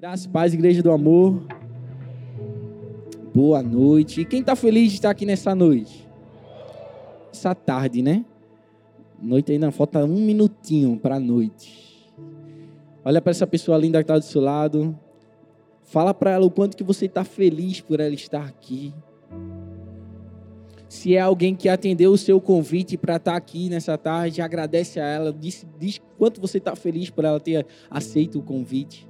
Graça paz, Igreja do Amor. Boa noite. E quem está feliz de estar aqui nessa noite? Essa tarde, né? Noite ainda falta um minutinho para a noite. Olha para essa pessoa linda que está do seu lado. Fala para ela o quanto que você está feliz por ela estar aqui. Se é alguém que atendeu o seu convite para estar aqui nessa tarde, agradece a ela, diz, diz quanto você está feliz por ela ter aceito o convite.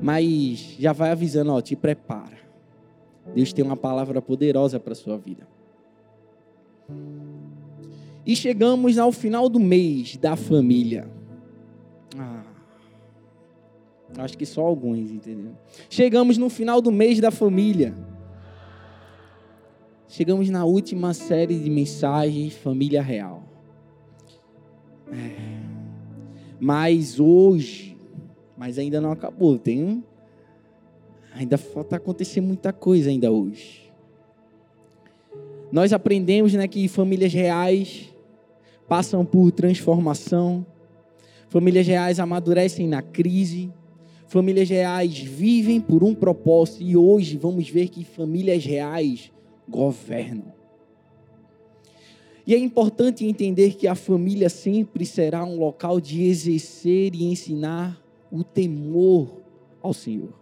Mas já vai avisando, ó, te prepara. Deus tem uma palavra poderosa para a sua vida. E chegamos ao final do mês da família. Ah, acho que só alguns, entendeu? Chegamos no final do mês da família. Chegamos na última série de mensagens Família Real. É. Mas hoje mas ainda não acabou. Tem um... ainda falta acontecer muita coisa ainda hoje. Nós aprendemos, né, que famílias reais passam por transformação. Famílias reais amadurecem na crise. Famílias reais vivem por um propósito e hoje vamos ver que famílias reais governam. E é importante entender que a família sempre será um local de exercer e ensinar o temor ao Senhor.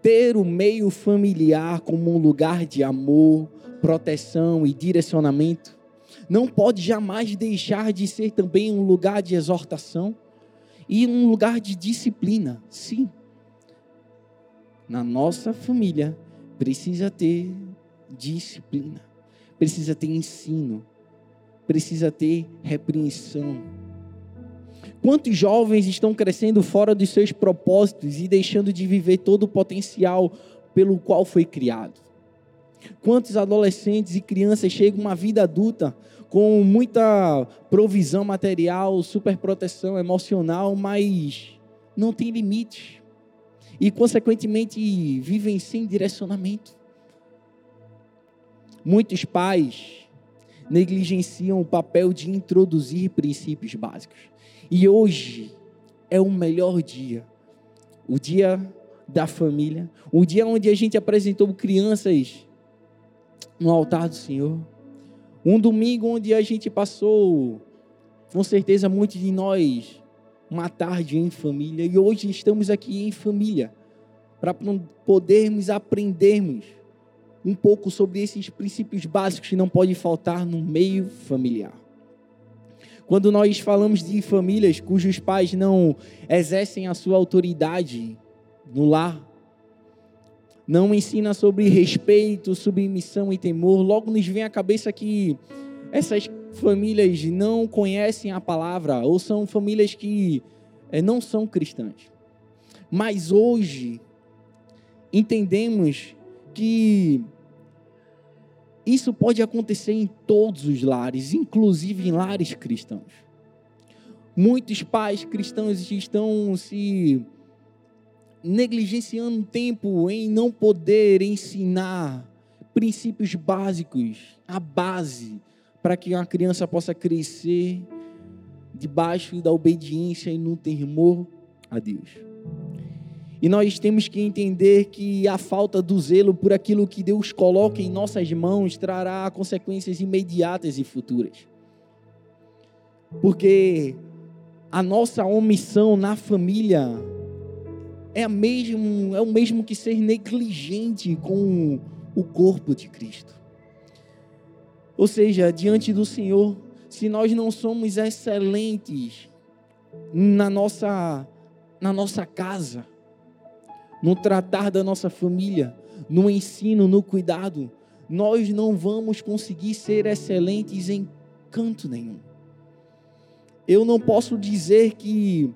Ter o meio familiar como um lugar de amor, proteção e direcionamento não pode jamais deixar de ser também um lugar de exortação e um lugar de disciplina. Sim. Na nossa família precisa ter disciplina, precisa ter ensino, precisa ter repreensão Quantos jovens estão crescendo fora dos seus propósitos e deixando de viver todo o potencial pelo qual foi criado? Quantos adolescentes e crianças chegam a uma vida adulta com muita provisão material, superproteção emocional, mas não tem limite e, consequentemente, vivem sem direcionamento? Muitos pais negligenciam o papel de introduzir princípios básicos. E hoje é o melhor dia. O dia da família. O dia onde a gente apresentou crianças no altar do Senhor. Um domingo onde a gente passou, com certeza, muitos de nós, uma tarde em família. E hoje estamos aqui em família. Para podermos aprendermos um pouco sobre esses princípios básicos que não podem faltar no meio familiar. Quando nós falamos de famílias cujos pais não exercem a sua autoridade no lar, não ensina sobre respeito, submissão e temor, logo nos vem à cabeça que essas famílias não conhecem a palavra ou são famílias que é, não são cristãs. Mas hoje entendemos que isso pode acontecer em todos os lares, inclusive em lares cristãos. Muitos pais cristãos estão se negligenciando tempo em não poder ensinar princípios básicos, a base para que uma criança possa crescer debaixo da obediência e no temor a Deus. E nós temos que entender que a falta do zelo por aquilo que Deus coloca em nossas mãos trará consequências imediatas e futuras. Porque a nossa omissão na família é, mesmo, é o mesmo que ser negligente com o corpo de Cristo. Ou seja, diante do Senhor, se nós não somos excelentes na nossa, na nossa casa, no tratar da nossa família, no ensino, no cuidado, nós não vamos conseguir ser excelentes em canto nenhum. Eu não posso dizer que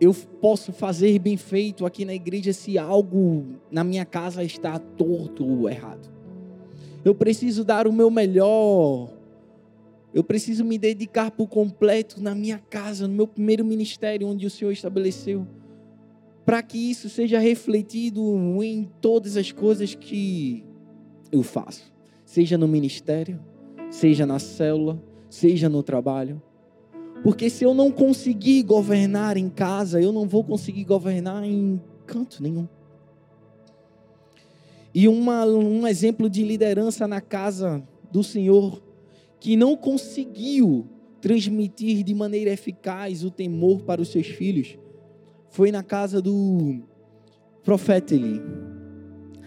eu posso fazer bem feito aqui na igreja se algo na minha casa está torto ou errado. Eu preciso dar o meu melhor. Eu preciso me dedicar por completo na minha casa, no meu primeiro ministério onde o Senhor estabeleceu para que isso seja refletido em todas as coisas que eu faço, seja no ministério, seja na célula, seja no trabalho. Porque se eu não conseguir governar em casa, eu não vou conseguir governar em canto nenhum. E uma, um exemplo de liderança na casa do Senhor que não conseguiu transmitir de maneira eficaz o temor para os seus filhos foi na casa do profeta Eli.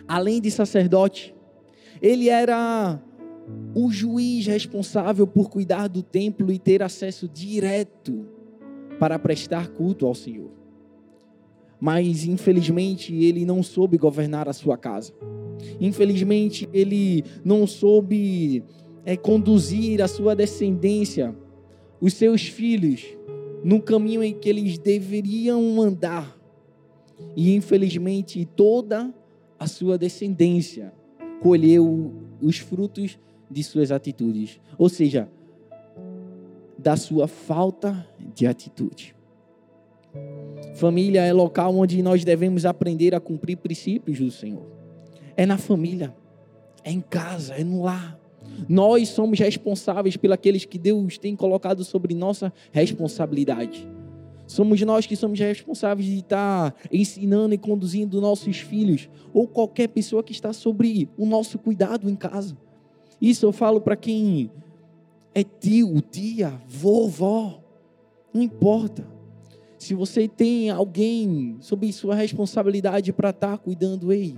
Além de sacerdote, ele era o juiz responsável por cuidar do templo e ter acesso direto para prestar culto ao Senhor. Mas, infelizmente, ele não soube governar a sua casa. Infelizmente, ele não soube é, conduzir a sua descendência, os seus filhos, no caminho em que eles deveriam andar. E, infelizmente, toda a sua descendência colheu os frutos de suas atitudes, ou seja, da sua falta de atitude. Família é local onde nós devemos aprender a cumprir princípios do Senhor. É na família, é em casa, é no lar. Nós somos responsáveis pelos que Deus tem colocado sobre nossa responsabilidade. Somos nós que somos responsáveis de estar ensinando e conduzindo nossos filhos ou qualquer pessoa que está sobre o nosso cuidado em casa. Isso eu falo para quem é tio, tia, vovó, não importa. Se você tem alguém sob sua responsabilidade para estar cuidando, ei,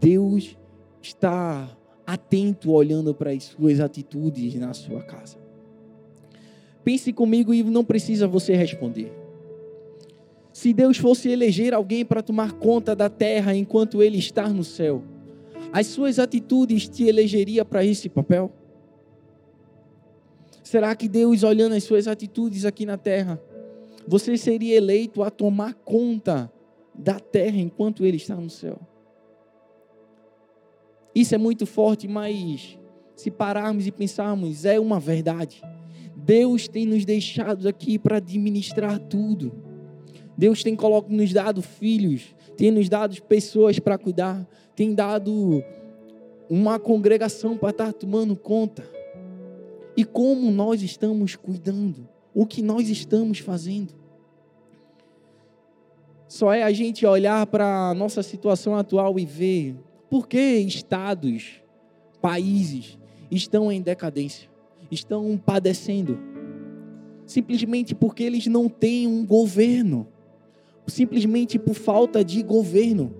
Deus está atento olhando para as suas atitudes na sua casa. Pense comigo e não precisa você responder. Se Deus fosse eleger alguém para tomar conta da terra enquanto ele está no céu, as suas atitudes te elegeria para esse papel? Será que Deus, olhando as suas atitudes aqui na terra, você seria eleito a tomar conta da terra enquanto Ele está no céu? Isso é muito forte, mas se pararmos e pensarmos, é uma verdade. Deus tem nos deixado aqui para administrar tudo. Deus tem nos dado filhos, tem nos dado pessoas para cuidar, tem dado uma congregação para estar tomando conta. E como nós estamos cuidando? O que nós estamos fazendo? Só é a gente olhar para a nossa situação atual e ver por que estados, países estão em decadência, estão padecendo. Simplesmente porque eles não têm um governo, simplesmente por falta de governo.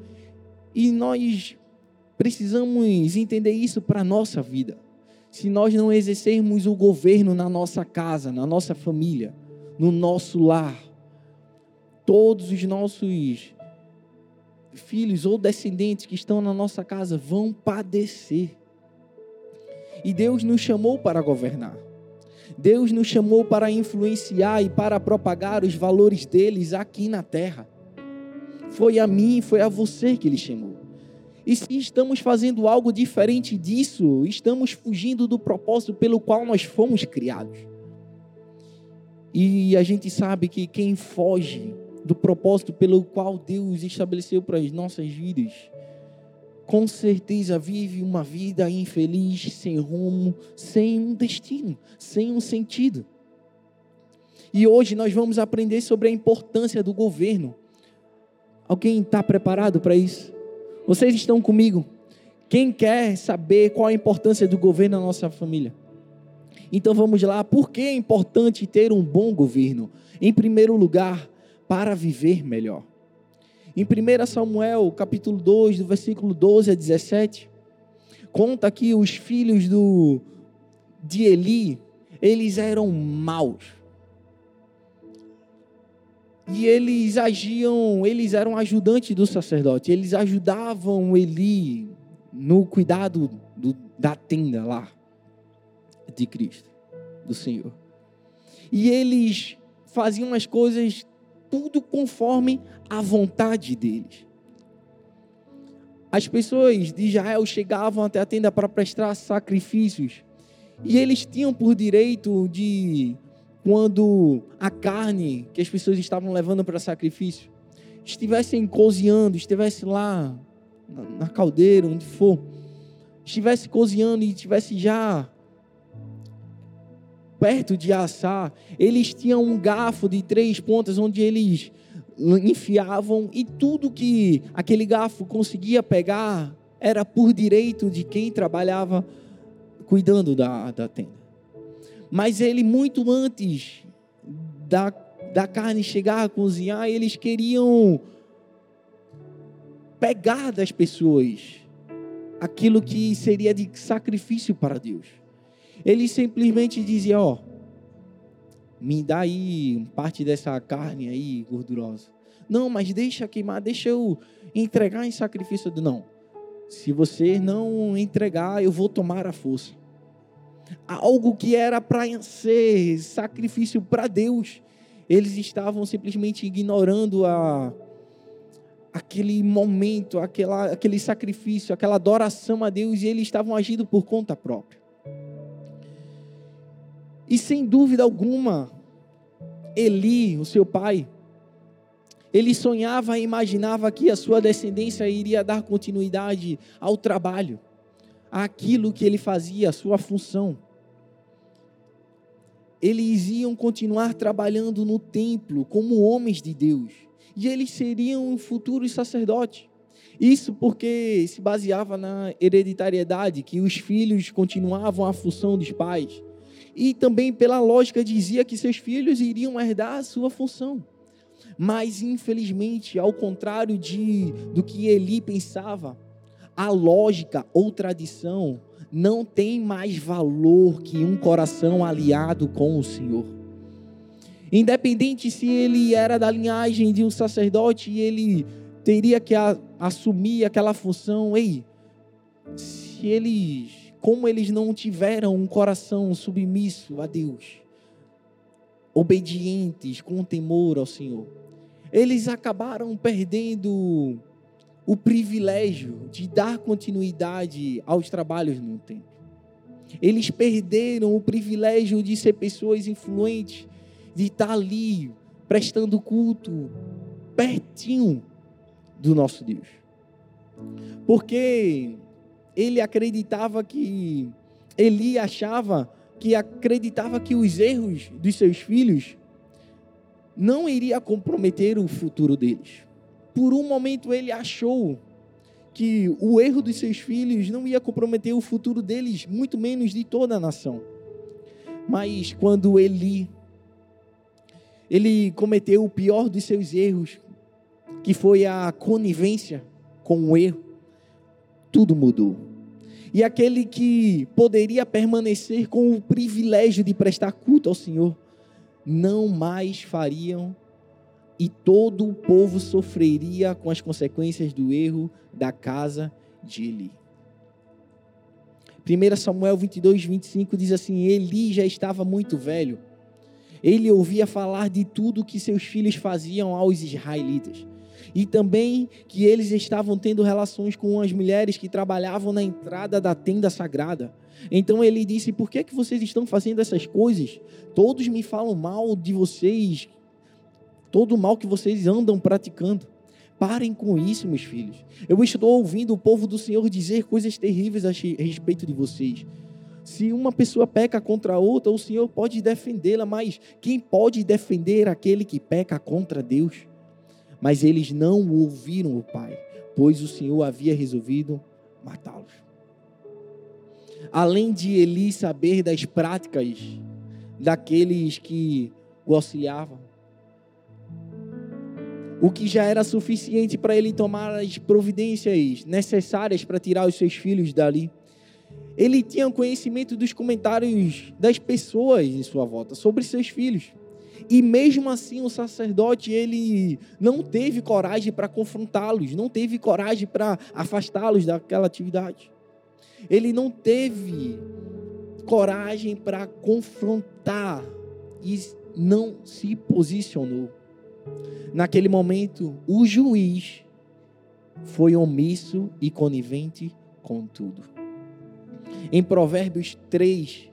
E nós precisamos entender isso para a nossa vida. Se nós não exercermos o governo na nossa casa, na nossa família, no nosso lar, todos os nossos filhos ou descendentes que estão na nossa casa vão padecer. E Deus nos chamou para governar. Deus nos chamou para influenciar e para propagar os valores deles aqui na terra. Foi a mim, foi a você que ele chamou. E se estamos fazendo algo diferente disso, estamos fugindo do propósito pelo qual nós fomos criados. E a gente sabe que quem foge do propósito pelo qual Deus estabeleceu para as nossas vidas, com certeza vive uma vida infeliz, sem rumo, sem um destino, sem um sentido. E hoje nós vamos aprender sobre a importância do governo. Alguém está preparado para isso? Vocês estão comigo? Quem quer saber qual a importância do governo na nossa família? Então vamos lá, por que é importante ter um bom governo? Em primeiro lugar, para viver melhor. Em 1 Samuel, capítulo 2, do versículo 12 a 17, conta que os filhos do, de Eli, eles eram maus. E eles agiam, eles eram ajudantes do sacerdote, eles ajudavam Eli no cuidado do, da tenda lá de Cristo, do Senhor. E eles faziam as coisas tudo conforme a vontade deles. As pessoas de Israel chegavam até a tenda para prestar sacrifícios, e eles tinham por direito de, quando a carne que as pessoas estavam levando para sacrifício estivessem cozinhando, estivesse lá na caldeira, onde for, estivesse cozinhando e estivesse já perto de assar, eles tinham um garfo de três pontas onde eles enfiavam e tudo que aquele garfo conseguia pegar era por direito de quem trabalhava cuidando da, da tenda. Mas ele, muito antes da, da carne chegar a cozinhar, eles queriam pegar das pessoas aquilo que seria de sacrifício para Deus. Ele simplesmente dizia: Ó, me dá aí parte dessa carne aí gordurosa. Não, mas deixa queimar, deixa eu entregar em sacrifício. Não, se você não entregar, eu vou tomar a força. Algo que era para ser sacrifício para Deus, eles estavam simplesmente ignorando a aquele momento, aquela, aquele sacrifício, aquela adoração a Deus e eles estavam agindo por conta própria. E sem dúvida alguma, Eli, o seu pai, ele sonhava e imaginava que a sua descendência iria dar continuidade ao trabalho, àquilo que ele fazia, a sua função. Eles iam continuar trabalhando no templo como homens de Deus e eles seriam futuros sacerdotes. Isso porque se baseava na hereditariedade, que os filhos continuavam a função dos pais. E também pela lógica dizia que seus filhos iriam herdar a sua função. Mas infelizmente, ao contrário de do que Eli pensava, a lógica ou tradição não tem mais valor que um coração aliado com o Senhor. Independente se ele era da linhagem de um sacerdote e ele teria que assumir aquela função, ei, se eles, como eles não tiveram um coração submisso a Deus, obedientes, com temor ao Senhor, eles acabaram perdendo o privilégio de dar continuidade aos trabalhos no templo. Eles perderam o privilégio de ser pessoas influentes de estar ali prestando culto pertinho do nosso Deus. Porque ele acreditava que Eli achava que acreditava que os erros dos seus filhos não iria comprometer o futuro deles. Por um momento ele achou que o erro dos seus filhos não ia comprometer o futuro deles, muito menos de toda a nação. Mas quando Eli ele cometeu o pior dos seus erros, que foi a conivência com o erro. Tudo mudou. E aquele que poderia permanecer com o privilégio de prestar culto ao Senhor, não mais fariam, e todo o povo sofreria com as consequências do erro da casa de Eli. 1 Samuel 22, 25 diz assim: Eli já estava muito velho ele ouvia falar de tudo que seus filhos faziam aos israelitas. E também que eles estavam tendo relações com as mulheres que trabalhavam na entrada da tenda sagrada. Então ele disse: Por que, que vocês estão fazendo essas coisas? Todos me falam mal de vocês, todo o mal que vocês andam praticando. Parem com isso, meus filhos. Eu estou ouvindo o povo do Senhor dizer coisas terríveis a respeito de vocês. Se uma pessoa peca contra outra, o Senhor pode defendê-la, mas quem pode defender aquele que peca contra Deus? Mas eles não ouviram o Pai, pois o Senhor havia resolvido matá-los. Além de Eli saber das práticas daqueles que o auxiliavam, o que já era suficiente para ele tomar as providências necessárias para tirar os seus filhos dali ele tinha conhecimento dos comentários das pessoas em sua volta sobre seus filhos. E mesmo assim, o sacerdote ele não teve coragem para confrontá-los, não teve coragem para afastá-los daquela atividade. Ele não teve coragem para confrontar e não se posicionou. Naquele momento, o juiz foi omisso e conivente com tudo. Em Provérbios 3,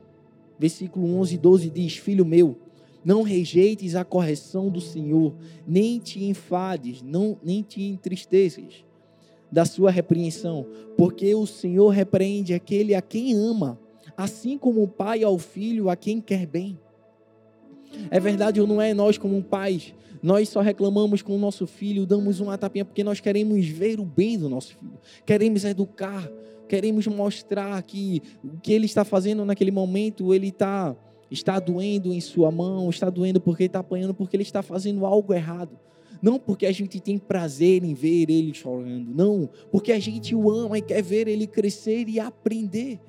versículo 11 e 12 diz: Filho meu, não rejeites a correção do Senhor, nem te enfades, não, nem te entristeças da sua repreensão, porque o Senhor repreende aquele a quem ama, assim como o pai ao filho a quem quer bem. É verdade ou não é? Nós, como pais, nós só reclamamos com o nosso filho, damos uma tapinha porque nós queremos ver o bem do nosso filho, queremos educar, queremos mostrar que o que ele está fazendo naquele momento, ele está, está doendo em sua mão, está doendo porque está apanhando, porque ele está fazendo algo errado. Não porque a gente tem prazer em ver ele chorando, não, porque a gente o ama e quer ver ele crescer e aprender.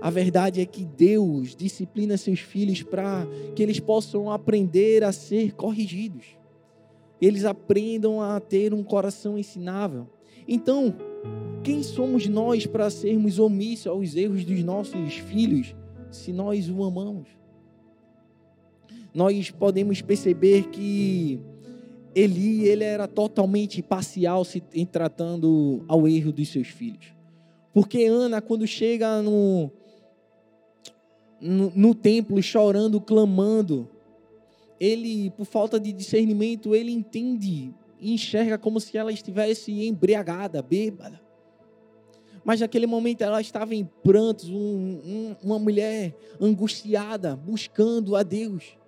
A verdade é que Deus disciplina seus filhos para que eles possam aprender a ser corrigidos. Eles aprendam a ter um coração ensinável. Então, quem somos nós para sermos omissos aos erros dos nossos filhos, se nós o amamos? Nós podemos perceber que Eli ele era totalmente parcial se, em tratando ao erro dos seus filhos. Porque Ana, quando chega no, no, no templo chorando, clamando, ele, por falta de discernimento, ele entende e enxerga como se ela estivesse embriagada, bêbada. Mas naquele momento ela estava em prantos, um, um, uma mulher angustiada, buscando a Deus.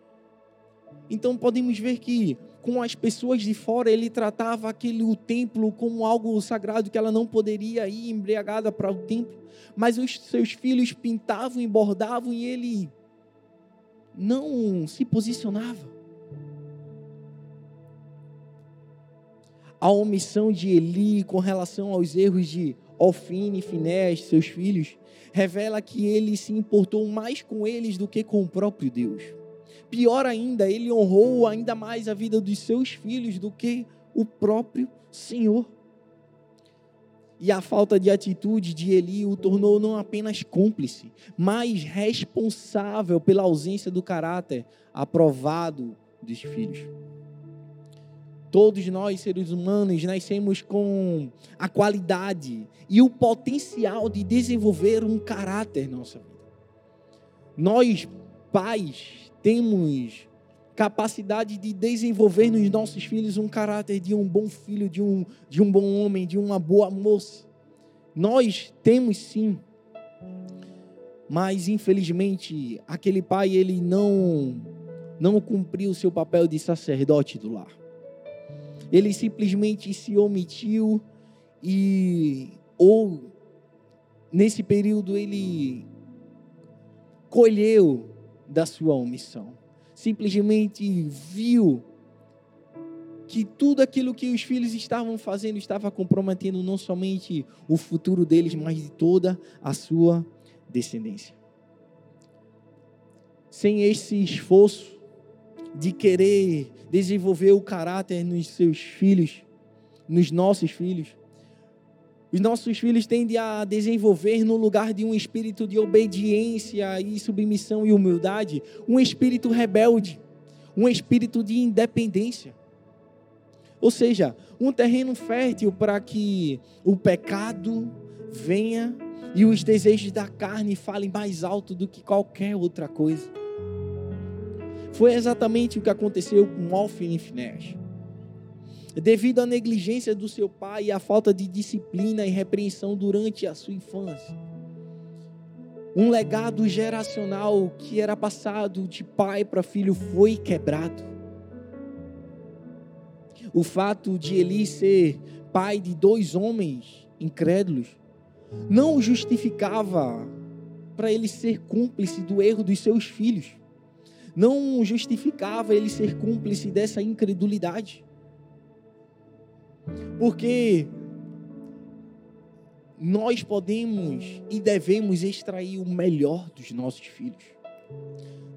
Então podemos ver que com as pessoas de fora ele tratava aquele o templo como algo sagrado que ela não poderia ir embriagada para o templo mas os seus filhos pintavam e bordavam e ele não se posicionava. A omissão de Eli com relação aos erros de Ofine Finés, seus filhos, revela que ele se importou mais com eles do que com o próprio Deus. Pior ainda, ele honrou ainda mais a vida dos seus filhos do que o próprio Senhor. E a falta de atitude de Eli o tornou não apenas cúmplice, mas responsável pela ausência do caráter aprovado dos filhos. Todos nós, seres humanos, nascemos com a qualidade e o potencial de desenvolver um caráter na nossa vida. Nós, pais, temos capacidade de desenvolver nos nossos filhos um caráter de um bom filho, de um, de um bom homem, de uma boa moça. Nós temos sim. Mas infelizmente, aquele pai ele não não cumpriu o seu papel de sacerdote do lar. Ele simplesmente se omitiu e ou nesse período ele colheu da sua omissão simplesmente viu que tudo aquilo que os filhos estavam fazendo estava comprometendo não somente o futuro deles, mas de toda a sua descendência. Sem esse esforço de querer desenvolver o caráter nos seus filhos, nos nossos filhos, os nossos filhos tendem a desenvolver, no lugar de um espírito de obediência e submissão e humildade, um espírito rebelde, um espírito de independência. Ou seja, um terreno fértil para que o pecado venha e os desejos da carne falem mais alto do que qualquer outra coisa. Foi exatamente o que aconteceu com Alfin e Finés devido à negligência do seu pai e à falta de disciplina e repreensão durante a sua infância. Um legado geracional que era passado de pai para filho foi quebrado. O fato de Eli ser pai de dois homens incrédulos não justificava para ele ser cúmplice do erro dos seus filhos. Não justificava ele ser cúmplice dessa incredulidade. Porque nós podemos e devemos extrair o melhor dos nossos filhos.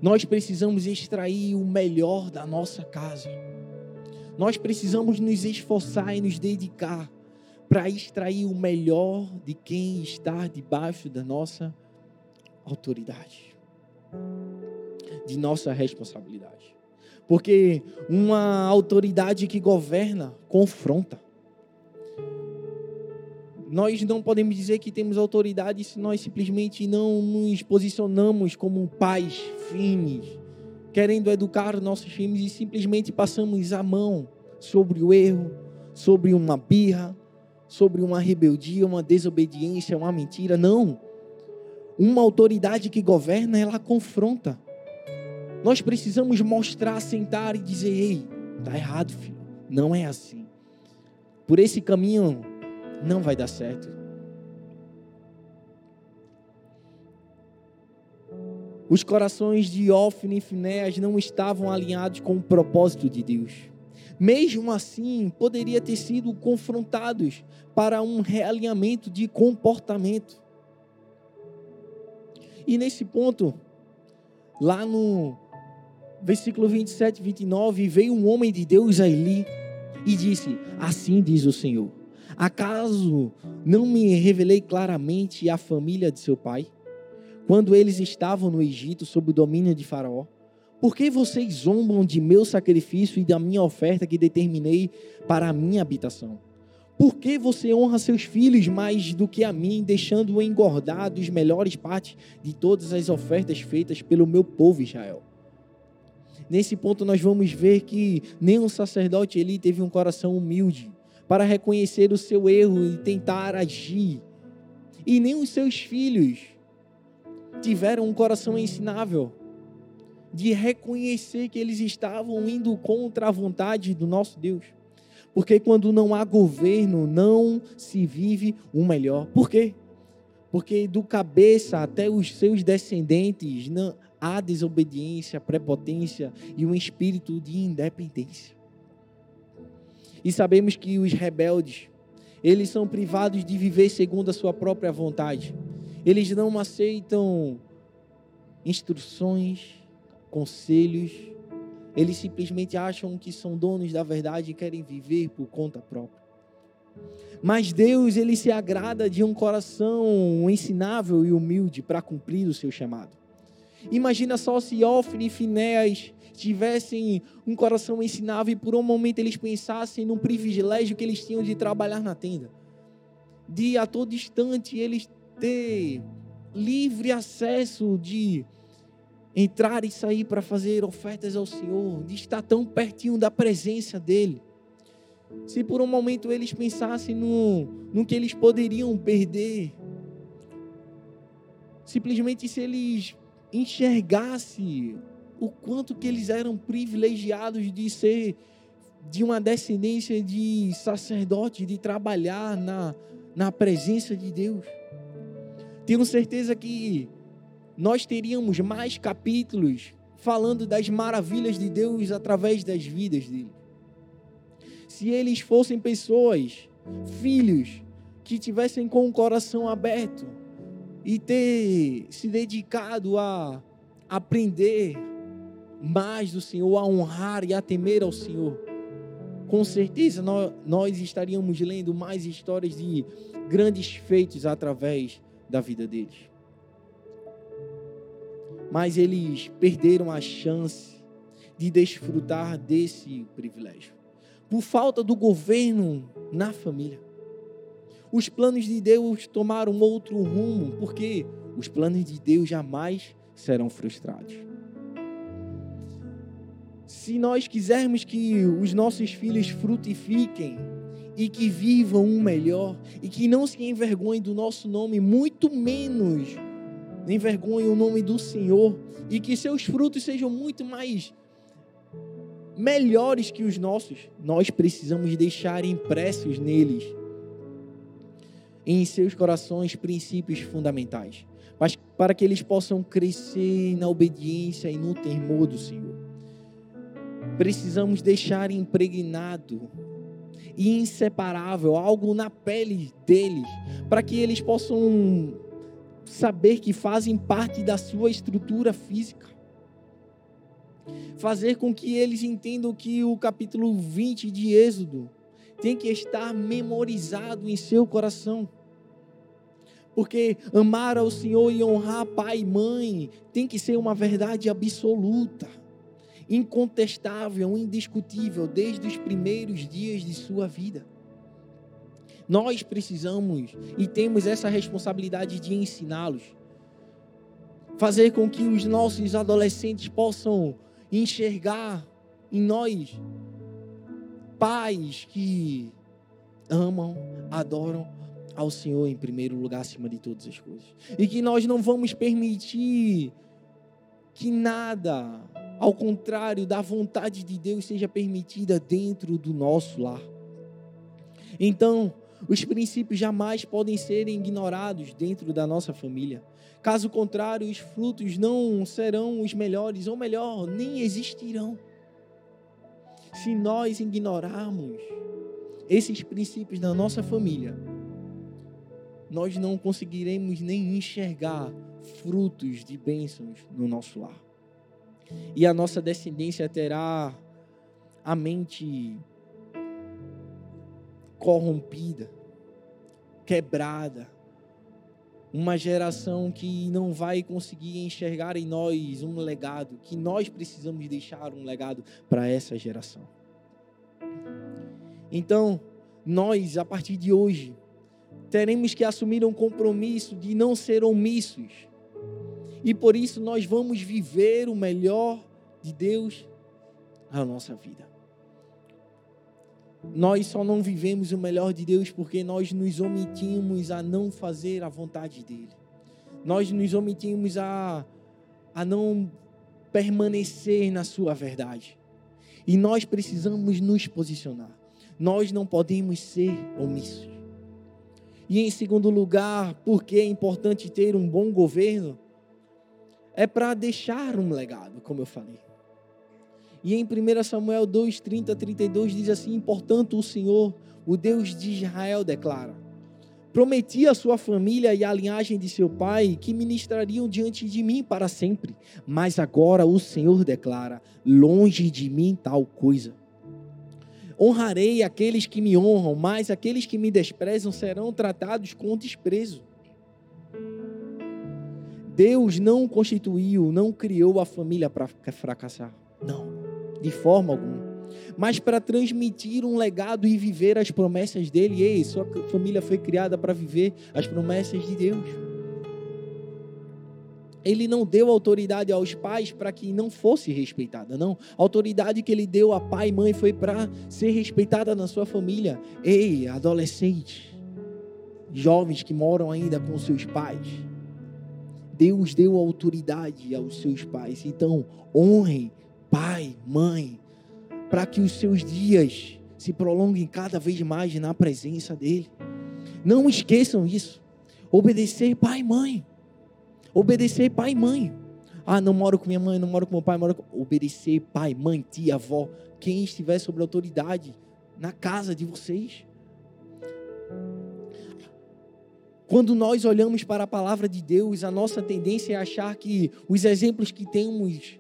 Nós precisamos extrair o melhor da nossa casa. Nós precisamos nos esforçar e nos dedicar para extrair o melhor de quem está debaixo da nossa autoridade, de nossa responsabilidade. Porque uma autoridade que governa confronta. Nós não podemos dizer que temos autoridade se nós simplesmente não nos posicionamos como pais firmes, querendo educar nossos filhos e simplesmente passamos a mão sobre o erro, sobre uma birra, sobre uma rebeldia, uma desobediência, uma mentira. Não. Uma autoridade que governa, ela confronta. Nós precisamos mostrar, sentar e dizer: ei, tá errado, filho. Não é assim. Por esse caminho não vai dar certo. Os corações de Ofne e Finéas não estavam alinhados com o propósito de Deus. Mesmo assim, poderia ter sido confrontados para um realinhamento de comportamento. E nesse ponto, lá no versículo 27 e 29, veio um homem de Deus a Eli e disse: Assim diz o Senhor: Acaso não me revelei claramente a família de seu pai? Quando eles estavam no Egito sob o domínio de Faraó? Por que vocês zombam de meu sacrifício e da minha oferta que determinei para a minha habitação? Por que você honra seus filhos mais do que a mim, deixando-o engordar dos melhores partes de todas as ofertas feitas pelo meu povo Israel? Nesse ponto nós vamos ver que o sacerdote ele teve um coração humilde para reconhecer o seu erro e tentar agir. E nem os seus filhos tiveram um coração ensinável de reconhecer que eles estavam indo contra a vontade do nosso Deus. Porque quando não há governo, não se vive o melhor. Por quê? Porque do cabeça até os seus descendentes não, há desobediência, prepotência e um espírito de independência. E sabemos que os rebeldes, eles são privados de viver segundo a sua própria vontade. Eles não aceitam instruções, conselhos, eles simplesmente acham que são donos da verdade e querem viver por conta própria. Mas Deus, ele se agrada de um coração ensinável e humilde para cumprir o seu chamado. Imagina só se Ofne e Finéas tivessem um coração ensinável e por um momento eles pensassem no privilégio que eles tinham de trabalhar na tenda. De a todo instante eles ter livre acesso de entrar e sair para fazer ofertas ao Senhor, de estar tão pertinho da presença dEle. Se por um momento eles pensassem no, no que eles poderiam perder, simplesmente se eles enxergassem o quanto que eles eram privilegiados de ser de uma descendência de sacerdote, de trabalhar na, na presença de Deus. Tenho certeza que nós teríamos mais capítulos falando das maravilhas de Deus através das vidas dele. Se eles fossem pessoas, filhos, que tivessem com o coração aberto e ter se dedicado a aprender mais do Senhor, a honrar e a temer ao Senhor, com certeza nós, estaríamos lendo mais histórias de grandes feitos através da vida deles mas eles perderam a chance de desfrutar desse privilégio. Por falta do governo na família. Os planos de Deus tomaram outro rumo, porque os planos de Deus jamais serão frustrados. Se nós quisermos que os nossos filhos frutifiquem e que vivam um melhor e que não se envergonhem do nosso nome, muito menos envergonhem o nome do Senhor e que seus frutos sejam muito mais melhores que os nossos, nós precisamos deixar impressos neles, em seus corações, princípios fundamentais, mas para que eles possam crescer na obediência e no temor do Senhor. Precisamos deixar impregnado e inseparável algo na pele deles, para que eles possam saber que fazem parte da sua estrutura física. Fazer com que eles entendam que o capítulo 20 de Êxodo tem que estar memorizado em seu coração. Porque amar ao Senhor e honrar pai e mãe tem que ser uma verdade absoluta, incontestável, indiscutível, desde os primeiros dias de sua vida. Nós precisamos e temos essa responsabilidade de ensiná-los. Fazer com que os nossos adolescentes possam enxergar em nós pais que amam, adoram ao Senhor em primeiro lugar acima de todas as coisas. E que nós não vamos permitir que nada, ao contrário da vontade de Deus, seja permitida dentro do nosso lar. Então, os princípios jamais podem ser ignorados dentro da nossa família. Caso contrário, os frutos não serão os melhores, ou melhor, nem existirão. Se nós ignorarmos esses princípios da nossa família, nós não conseguiremos nem enxergar frutos de bênçãos no nosso lar. E a nossa descendência terá a mente corrompida, quebrada. Uma geração que não vai conseguir enxergar em nós um legado, que nós precisamos deixar um legado para essa geração. Então, nós, a partir de hoje, teremos que assumir um compromisso de não ser omissos. E por isso nós vamos viver o melhor de Deus na nossa vida. Nós só não vivemos o melhor de Deus porque nós nos omitimos a não fazer a vontade dEle. Nós nos omitimos a, a não permanecer na Sua verdade. E nós precisamos nos posicionar. Nós não podemos ser omissos. E em segundo lugar, porque é importante ter um bom governo? É para deixar um legado, como eu falei. E em 1 Samuel 2, 30, 32 diz assim: Portanto, o Senhor, o Deus de Israel, declara: Prometi à sua família e à linhagem de seu pai que ministrariam diante de mim para sempre. Mas agora o Senhor declara: Longe de mim tal coisa. Honrarei aqueles que me honram, mas aqueles que me desprezam serão tratados com desprezo. Deus não constituiu, não criou a família para fracassar. Não de forma alguma. Mas para transmitir um legado e viver as promessas dele. Ei, sua família foi criada para viver as promessas de Deus. Ele não deu autoridade aos pais para que não fosse respeitada, não. A autoridade que ele deu a pai e mãe foi para ser respeitada na sua família. Ei, adolescente, jovens que moram ainda com seus pais. Deus deu autoridade aos seus pais. Então, honrem pai, mãe, para que os seus dias se prolonguem cada vez mais na presença dEle. Não esqueçam isso. Obedecer pai e mãe. Obedecer pai e mãe. Ah, não moro com minha mãe, não moro com meu pai, moro com... Obedecer pai, mãe, tia, avó, quem estiver sobre autoridade na casa de vocês. Quando nós olhamos para a palavra de Deus, a nossa tendência é achar que os exemplos que temos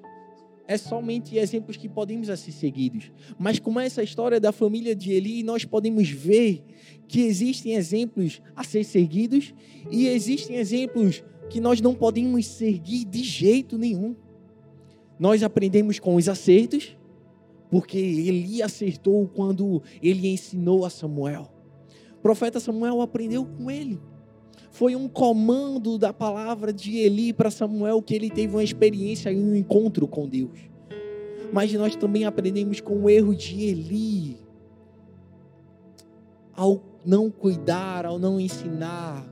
é somente exemplos que podemos ser seguidos. Mas como essa história da família de Eli, nós podemos ver que existem exemplos a ser seguidos e existem exemplos que nós não podemos seguir de jeito nenhum. Nós aprendemos com os acertos, porque Eli acertou quando ele ensinou a Samuel. O profeta Samuel aprendeu com ele. Foi um comando da palavra de Eli para Samuel que ele teve uma experiência e um encontro com Deus. Mas nós também aprendemos com o erro de Eli ao não cuidar, ao não ensinar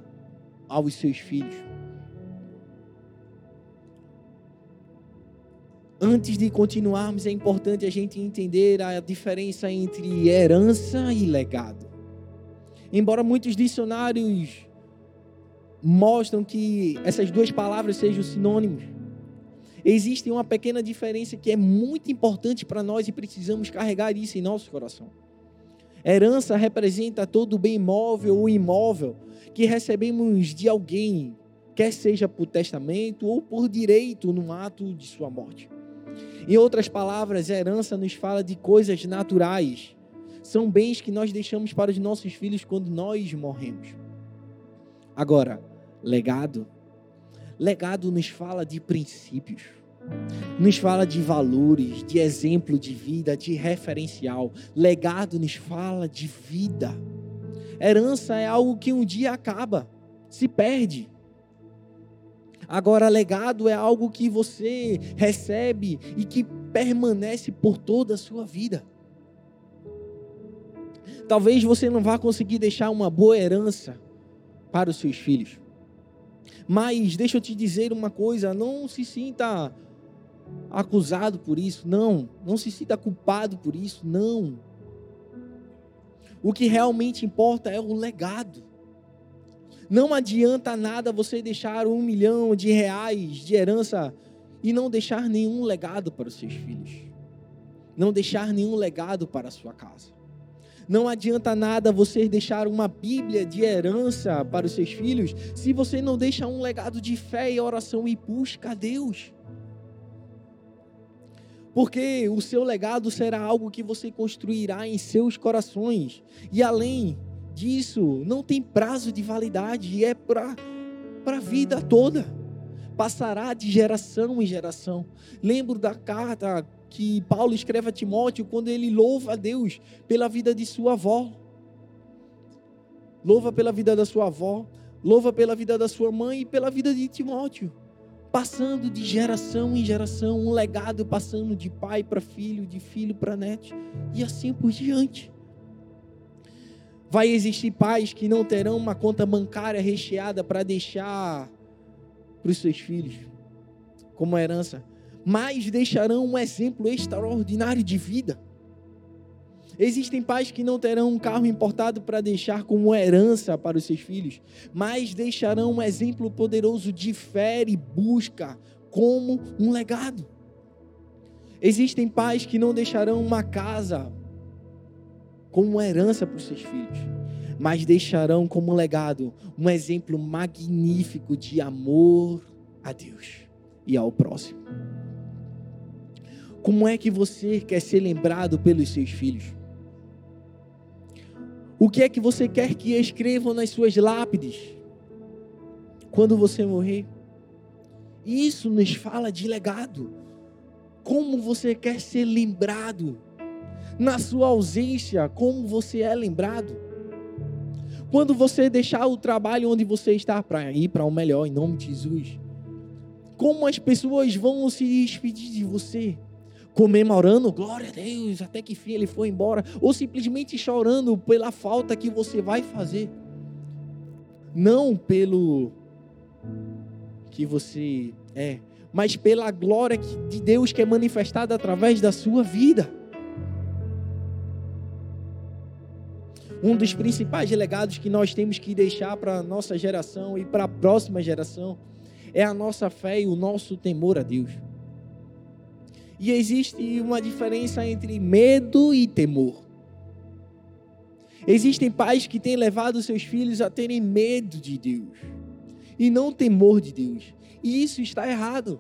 aos seus filhos. Antes de continuarmos, é importante a gente entender a diferença entre herança e legado. Embora muitos dicionários mostram que essas duas palavras sejam sinônimos. Existe uma pequena diferença que é muito importante para nós e precisamos carregar isso em nosso coração. Herança representa todo bem móvel ou imóvel que recebemos de alguém, quer seja por testamento ou por direito no ato de sua morte. Em outras palavras, herança nos fala de coisas naturais. São bens que nós deixamos para os nossos filhos quando nós morremos. Agora, legado. Legado nos fala de princípios, nos fala de valores, de exemplo de vida, de referencial. Legado nos fala de vida. Herança é algo que um dia acaba, se perde. Agora, legado é algo que você recebe e que permanece por toda a sua vida. Talvez você não vá conseguir deixar uma boa herança para os seus filhos. Mas deixa eu te dizer uma coisa: não se sinta acusado por isso, não. Não se sinta culpado por isso, não. O que realmente importa é o legado. Não adianta nada você deixar um milhão de reais de herança e não deixar nenhum legado para os seus filhos. Não deixar nenhum legado para a sua casa. Não adianta nada você deixar uma Bíblia de herança para os seus filhos se você não deixa um legado de fé e oração e busca a Deus. Porque o seu legado será algo que você construirá em seus corações. E além disso, não tem prazo de validade, é para a vida toda. Passará de geração em geração. Lembro da carta que Paulo escreve a Timóteo quando ele louva a Deus pela vida de sua avó. Louva pela vida da sua avó, louva pela vida da sua mãe e pela vida de Timóteo. Passando de geração em geração, um legado passando de pai para filho, de filho para neto e assim por diante. Vai existir pais que não terão uma conta bancária recheada para deixar para os seus filhos como herança mas deixarão um exemplo extraordinário de vida. Existem pais que não terão um carro importado para deixar como herança para os seus filhos, mas deixarão um exemplo poderoso de fé e busca como um legado. Existem pais que não deixarão uma casa como herança para os seus filhos, mas deixarão como legado um exemplo magnífico de amor a Deus e ao próximo. Como é que você quer ser lembrado pelos seus filhos? O que é que você quer que escrevam nas suas lápides quando você morrer? Isso nos fala de legado. Como você quer ser lembrado? Na sua ausência, como você é lembrado? Quando você deixar o trabalho onde você está para ir para o melhor, em nome de Jesus, como as pessoas vão se despedir de você? Comemorando, glória a Deus, até que fim ele foi embora, ou simplesmente chorando pela falta que você vai fazer. Não pelo que você é, mas pela glória de Deus que é manifestada através da sua vida. Um dos principais legados que nós temos que deixar para a nossa geração e para a próxima geração é a nossa fé e o nosso temor a Deus. E existe uma diferença entre medo e temor. Existem pais que têm levado seus filhos a terem medo de Deus e não temor de Deus. E isso está errado.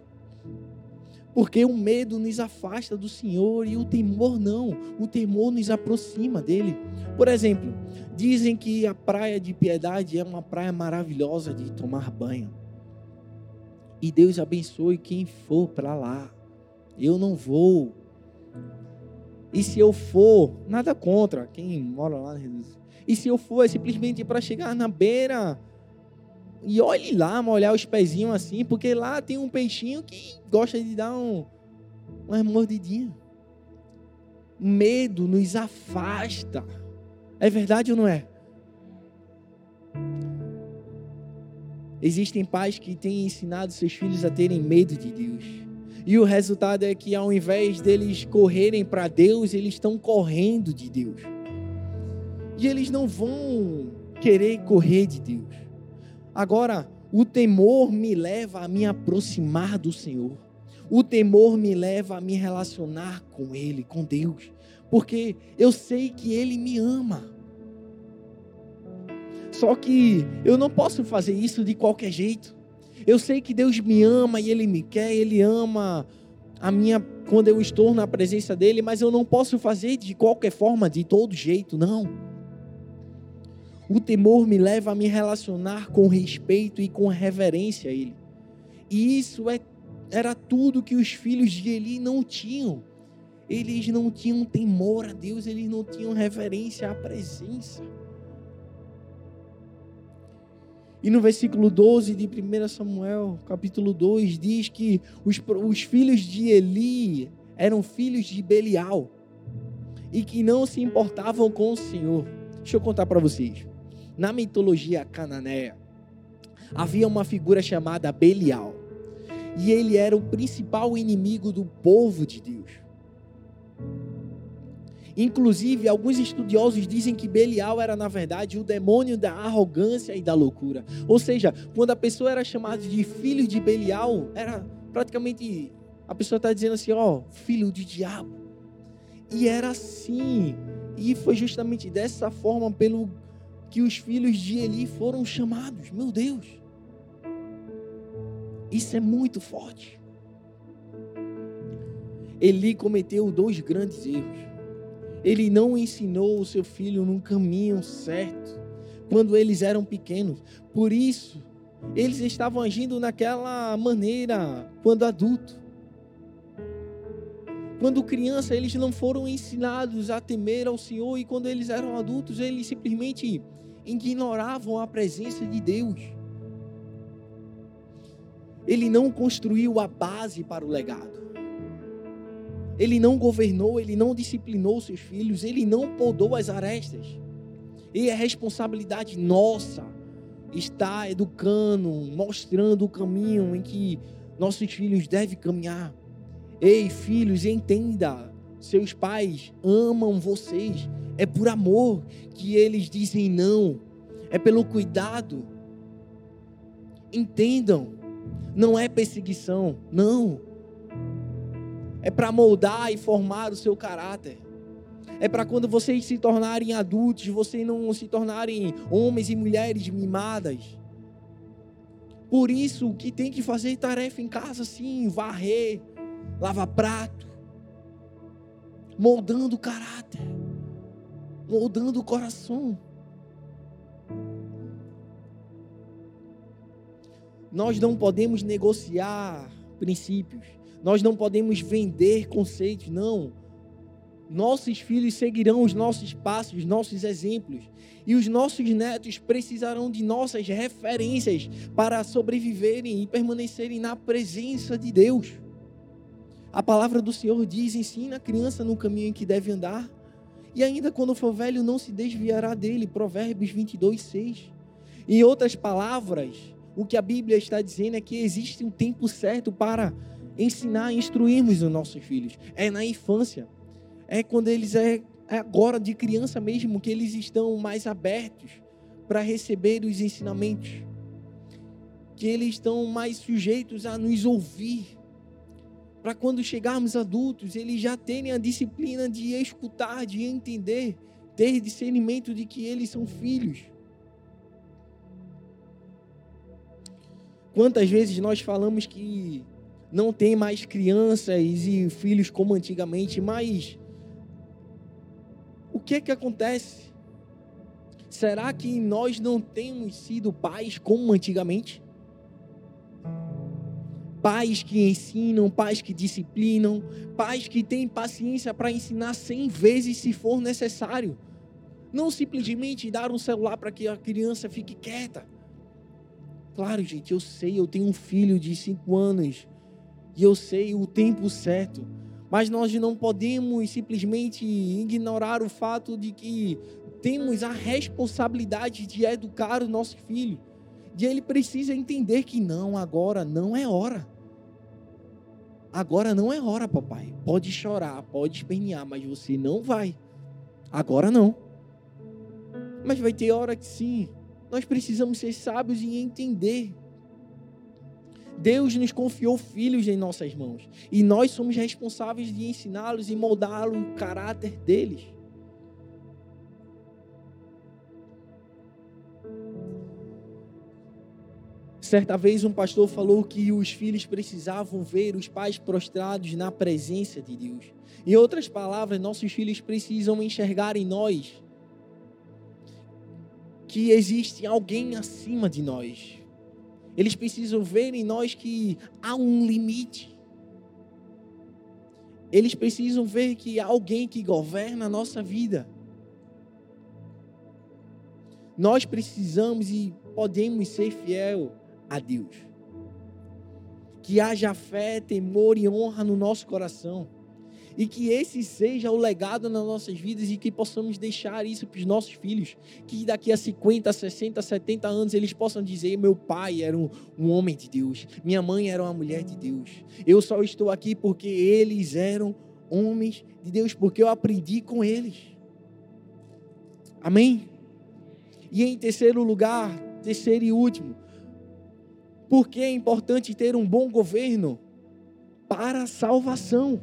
Porque o medo nos afasta do Senhor e o temor não. O temor nos aproxima dele. Por exemplo, dizem que a praia de Piedade é uma praia maravilhosa de tomar banho. E Deus abençoe quem for para lá. Eu não vou. E se eu for, nada contra quem mora lá. E se eu for, é simplesmente para chegar na beira e olhe lá, molhar os pezinhos assim, porque lá tem um peixinho que gosta de dar um, uma mordidinha. Medo nos afasta. É verdade ou não é? Existem pais que têm ensinado seus filhos a terem medo de Deus. E o resultado é que ao invés deles correrem para Deus, eles estão correndo de Deus. E eles não vão querer correr de Deus. Agora, o temor me leva a me aproximar do Senhor. O temor me leva a me relacionar com Ele, com Deus. Porque eu sei que Ele me ama. Só que eu não posso fazer isso de qualquer jeito. Eu sei que Deus me ama e Ele me quer, Ele ama a minha quando eu estou na presença dele, mas eu não posso fazer de qualquer forma, de todo jeito, não. O temor me leva a me relacionar com respeito e com reverência a Ele. E isso é, era tudo que os filhos de Eli não tinham. Eles não tinham temor a Deus, eles não tinham reverência à presença. E no versículo 12 de 1 Samuel, capítulo 2, diz que os, os filhos de Eli eram filhos de Belial e que não se importavam com o Senhor. Deixa eu contar para vocês. Na mitologia cananeia, havia uma figura chamada Belial. E ele era o principal inimigo do povo de Deus. Inclusive, alguns estudiosos dizem que Belial era, na verdade, o demônio da arrogância e da loucura. Ou seja, quando a pessoa era chamada de filho de Belial, era praticamente. A pessoa está dizendo assim: ó, filho de diabo. E era assim. E foi justamente dessa forma pelo que os filhos de Eli foram chamados. Meu Deus. Isso é muito forte. Eli cometeu dois grandes erros. Ele não ensinou o seu filho num caminho certo quando eles eram pequenos. Por isso, eles estavam agindo naquela maneira quando adulto. Quando criança, eles não foram ensinados a temer ao Senhor, e quando eles eram adultos, eles simplesmente ignoravam a presença de Deus. Ele não construiu a base para o legado. Ele não governou, ele não disciplinou seus filhos, ele não podou as arestas. E é responsabilidade nossa estar educando, mostrando o caminho em que nossos filhos devem caminhar. Ei, filhos, entenda, seus pais amam vocês. É por amor que eles dizem não. É pelo cuidado. Entendam, não é perseguição, não. É para moldar e formar o seu caráter. É para quando vocês se tornarem adultos, vocês não se tornarem homens e mulheres mimadas. Por isso, o que tem que fazer tarefa em casa, sim, varrer, lava prato, moldando o caráter, moldando o coração. Nós não podemos negociar princípios, nós não podemos vender conceitos, não. Nossos filhos seguirão os nossos passos, os nossos exemplos. E os nossos netos precisarão de nossas referências para sobreviverem e permanecerem na presença de Deus. A palavra do Senhor diz: ensina a criança no caminho em que deve andar, e ainda quando for velho não se desviará dele. Provérbios 22, 6. Em outras palavras, o que a Bíblia está dizendo é que existe um tempo certo para ensinar, instruirmos os nossos filhos. É na infância. É quando eles é, é agora de criança mesmo que eles estão mais abertos para receber os ensinamentos. Que eles estão mais sujeitos a nos ouvir para quando chegarmos adultos, eles já terem a disciplina de escutar, de entender, ter discernimento de que eles são filhos. Quantas vezes nós falamos que não tem mais crianças e filhos como antigamente, mas o que é que acontece? Será que nós não temos sido pais como antigamente? pais que ensinam, pais que disciplinam, pais que têm paciência para ensinar cem vezes se for necessário. Não simplesmente dar um celular para que a criança fique quieta. Claro, gente, eu sei, eu tenho um filho de cinco anos e eu sei o tempo certo. Mas nós não podemos simplesmente ignorar o fato de que temos a responsabilidade de educar o nosso filho. De ele precisa entender que não, agora não é hora. Agora não é hora, papai. Pode chorar, pode espernear, mas você não vai. Agora não. Mas vai ter hora que sim. Nós precisamos ser sábios e entender. Deus nos confiou filhos em nossas mãos. E nós somos responsáveis de ensiná-los e moldá-los o caráter deles. Certa vez um pastor falou que os filhos precisavam ver os pais prostrados na presença de Deus. Em outras palavras, nossos filhos precisam enxergar em nós que existe alguém acima de nós. Eles precisam ver em nós que há um limite. Eles precisam ver que há alguém que governa a nossa vida. Nós precisamos e podemos ser fiel a Deus. Que haja fé, temor e honra no nosso coração. E que esse seja o legado nas nossas vidas e que possamos deixar isso para os nossos filhos. Que daqui a 50, 60, 70 anos eles possam dizer: meu pai era um, um homem de Deus, minha mãe era uma mulher de Deus. Eu só estou aqui porque eles eram homens de Deus, porque eu aprendi com eles. Amém? E em terceiro lugar, terceiro e último, por que é importante ter um bom governo? Para a salvação.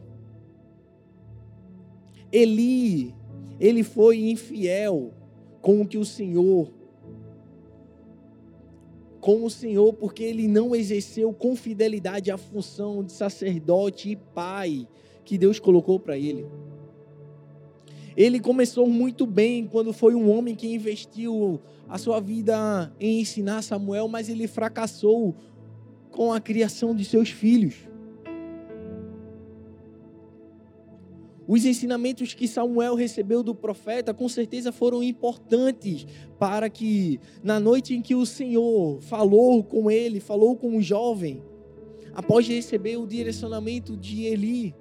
Eli, ele foi infiel com o que o Senhor, com o Senhor, porque ele não exerceu com fidelidade a função de sacerdote e pai que Deus colocou para ele. Ele começou muito bem quando foi um homem que investiu a sua vida em ensinar Samuel, mas ele fracassou com a criação de seus filhos. Os ensinamentos que Samuel recebeu do profeta com certeza foram importantes para que, na noite em que o Senhor falou com ele, falou com o jovem, após receber o direcionamento de Eli,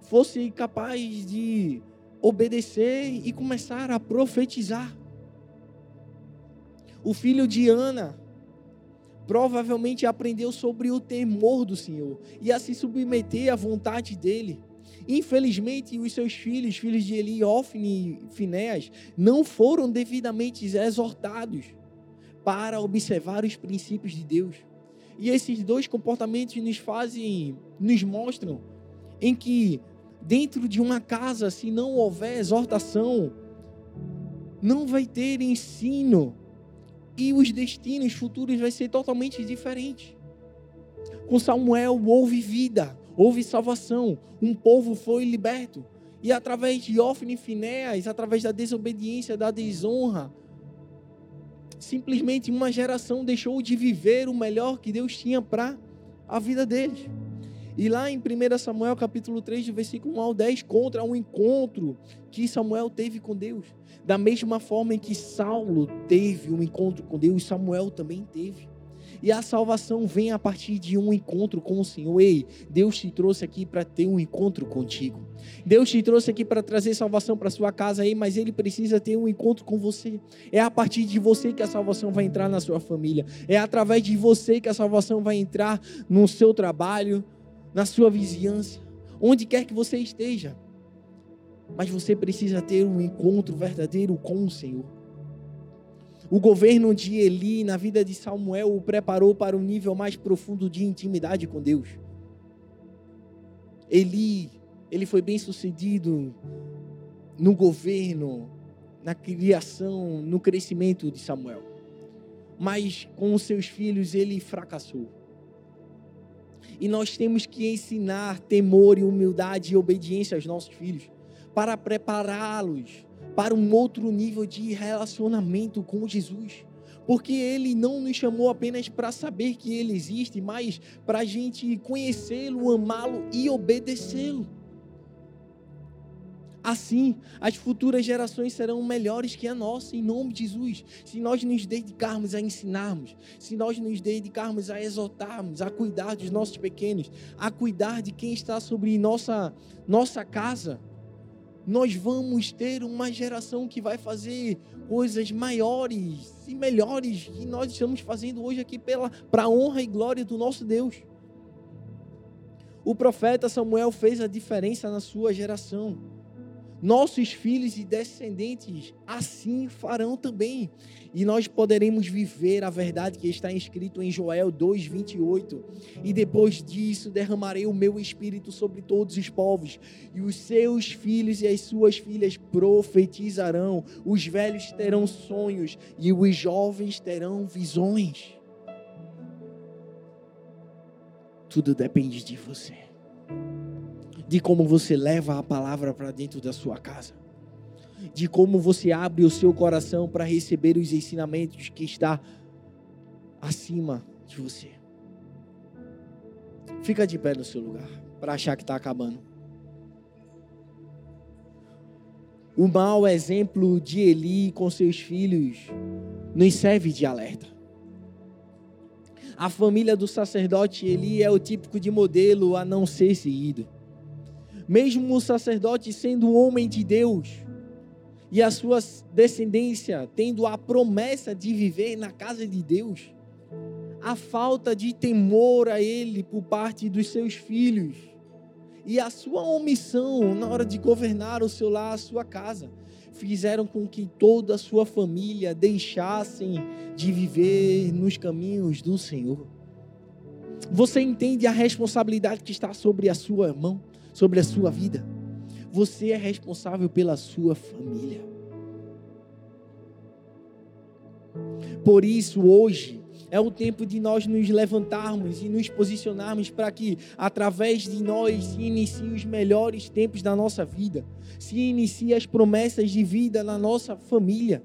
fosse capaz de obedecer e começar a profetizar. O filho de Ana provavelmente aprendeu sobre o temor do Senhor e a se submeter à vontade dele. Infelizmente, os seus filhos, filhos de Eli, Ofni e Finéas, não foram devidamente exortados para observar os princípios de Deus. E esses dois comportamentos nos fazem, nos mostram em que dentro de uma casa, se não houver exortação, não vai ter ensino e os destinos futuros vai ser totalmente diferentes. Com Samuel houve vida, houve salvação, um povo foi liberto. E através de Ofni e Finéas, através da desobediência, da desonra, simplesmente uma geração deixou de viver o melhor que Deus tinha para a vida deles. E lá em 1 Samuel capítulo 3, versículo 1 ao 10, contra um encontro que Samuel teve com Deus. Da mesma forma em que Saulo teve um encontro com Deus, Samuel também teve. E a salvação vem a partir de um encontro com o Senhor. Ei, Deus te trouxe aqui para ter um encontro contigo. Deus te trouxe aqui para trazer salvação para sua casa aí, mas ele precisa ter um encontro com você. É a partir de você que a salvação vai entrar na sua família. É através de você que a salvação vai entrar no seu trabalho, na sua vizinhança, onde quer que você esteja. Mas você precisa ter um encontro verdadeiro com o Senhor. O governo de Eli na vida de Samuel o preparou para um nível mais profundo de intimidade com Deus. Eli, ele foi bem sucedido no governo, na criação, no crescimento de Samuel. Mas com os seus filhos ele fracassou. E nós temos que ensinar temor e humildade e obediência aos nossos filhos para prepará-los para um outro nível de relacionamento com Jesus. Porque Ele não nos chamou apenas para saber que Ele existe, mas para a gente conhecê-lo, amá-lo e obedecê-lo. Assim, as futuras gerações serão melhores que a nossa, em nome de Jesus. Se nós nos dedicarmos a ensinarmos, se nós nos dedicarmos a exaltarmos, a cuidar dos nossos pequenos, a cuidar de quem está sobre nossa, nossa casa, nós vamos ter uma geração que vai fazer coisas maiores e melhores que nós estamos fazendo hoje aqui para a honra e glória do nosso Deus. O profeta Samuel fez a diferença na sua geração nossos filhos e descendentes assim farão também. E nós poderemos viver a verdade que está escrito em Joel 2:28. E depois disso derramarei o meu espírito sobre todos os povos, e os seus filhos e as suas filhas profetizarão, os velhos terão sonhos e os jovens terão visões. Tudo depende de você de como você leva a palavra para dentro da sua casa, de como você abre o seu coração para receber os ensinamentos que está acima de você. Fica de pé no seu lugar para achar que está acabando. O mau exemplo de Eli com seus filhos nos serve de alerta. A família do sacerdote Eli é o típico de modelo a não ser seguido. Mesmo o sacerdote sendo homem de Deus e a sua descendência tendo a promessa de viver na casa de Deus, a falta de temor a ele por parte dos seus filhos e a sua omissão na hora de governar o seu lar, a sua casa, fizeram com que toda a sua família deixassem de viver nos caminhos do Senhor. Você entende a responsabilidade que está sobre a sua mão, sobre a sua vida? Você é responsável pela sua família. Por isso, hoje, é o tempo de nós nos levantarmos e nos posicionarmos para que, através de nós, se iniciem os melhores tempos da nossa vida, se iniciem as promessas de vida na nossa família.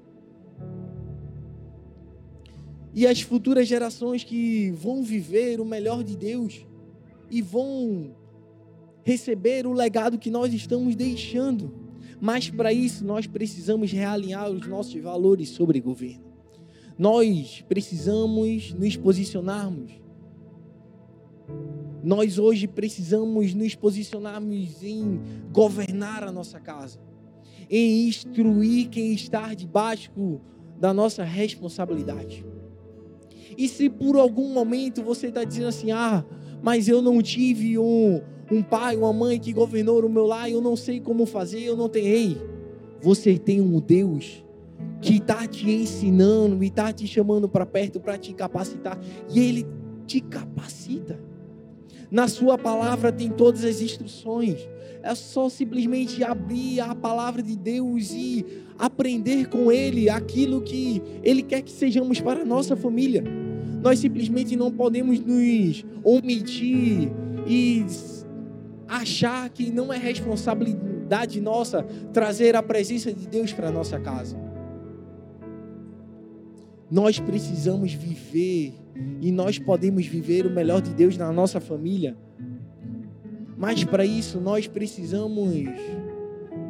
E as futuras gerações que vão viver o melhor de Deus e vão receber o legado que nós estamos deixando. Mas para isso nós precisamos realinhar os nossos valores sobre governo. Nós precisamos nos posicionarmos. Nós hoje precisamos nos posicionarmos em governar a nossa casa, em instruir quem está debaixo da nossa responsabilidade. E se por algum momento você está dizendo assim, ah, mas eu não tive um, um pai, uma mãe que governou o meu lar, eu não sei como fazer, eu não tenho. Ei, você tem um Deus que está te ensinando e está te chamando para perto para te capacitar. E Ele te capacita. Na Sua palavra tem todas as instruções. É só simplesmente abrir a palavra de Deus e aprender com Ele aquilo que Ele quer que sejamos para a nossa família. Nós simplesmente não podemos nos omitir e achar que não é responsabilidade nossa trazer a presença de Deus para nossa casa. Nós precisamos viver e nós podemos viver o melhor de Deus na nossa família. Mas para isso nós precisamos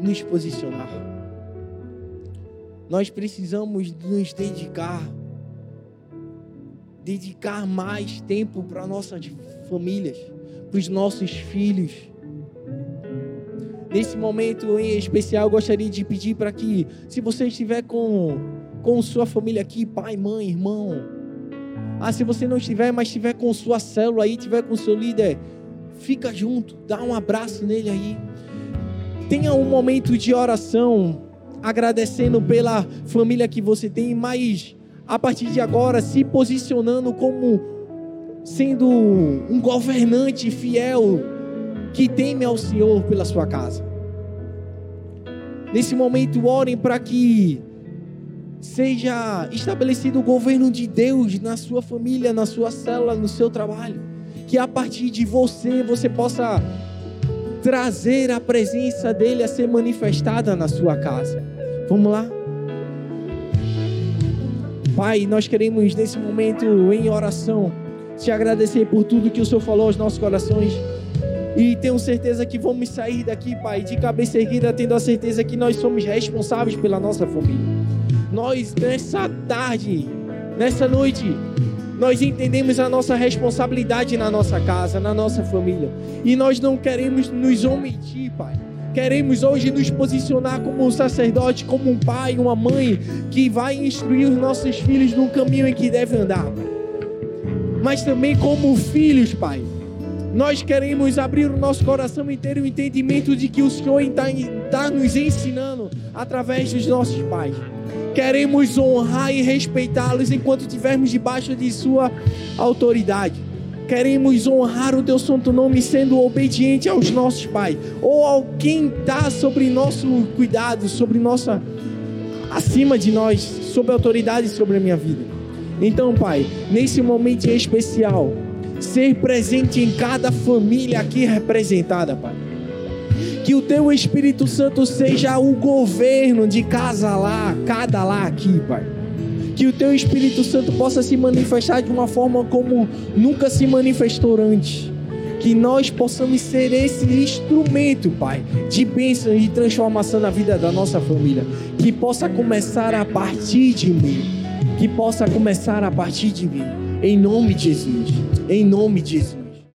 nos posicionar. Nós precisamos nos dedicar dedicar mais tempo para nossas famílias, para os nossos filhos. Nesse momento em especial, eu gostaria de pedir para que, se você estiver com com sua família aqui, pai, mãe, irmão. Ah, se você não estiver, mas estiver com sua célula aí, estiver com seu líder, fica junto, dá um abraço nele aí. Tenha um momento de oração, agradecendo pela família que você tem, mas a partir de agora se posicionando como sendo um governante fiel que teme ao Senhor pela sua casa. Nesse momento, orem para que seja estabelecido o governo de Deus na sua família, na sua célula, no seu trabalho. Que a partir de você, você possa trazer a presença dele a ser manifestada na sua casa. Vamos lá? Pai, nós queremos nesse momento em oração te agradecer por tudo que o Senhor falou aos nossos corações. E tenho certeza que vamos sair daqui, Pai, de cabeça erguida, tendo a certeza que nós somos responsáveis pela nossa família nós nessa tarde, nessa noite, nós entendemos a nossa responsabilidade na nossa casa, na nossa família. E nós não queremos nos omitir, Pai. Queremos hoje nos posicionar como um sacerdote, como um pai, uma mãe que vai instruir os nossos filhos no caminho em que devem andar, Pai. Mas também como filhos, Pai. Nós queremos abrir o nosso coração e ter o entendimento de que o Senhor está, está nos ensinando através dos nossos pais. Queremos honrar e respeitá-los enquanto estivermos debaixo de Sua autoridade. Queremos honrar o Teu santo nome sendo obediente aos nossos pais, ou ao quem está sobre nosso cuidado, sobre nossa. acima de nós, sobre autoridade sobre a minha vida. Então, Pai, nesse momento especial, ser presente em cada família aqui representada, Pai que o teu Espírito Santo seja o governo de casa lá, cada lá aqui, Pai. Que o teu Espírito Santo possa se manifestar de uma forma como nunca se manifestou antes. Que nós possamos ser esse instrumento, Pai, de bênção e transformação na vida da nossa família. Que possa começar a partir de mim. Que possa começar a partir de mim. Em nome de Jesus. Em nome de Jesus.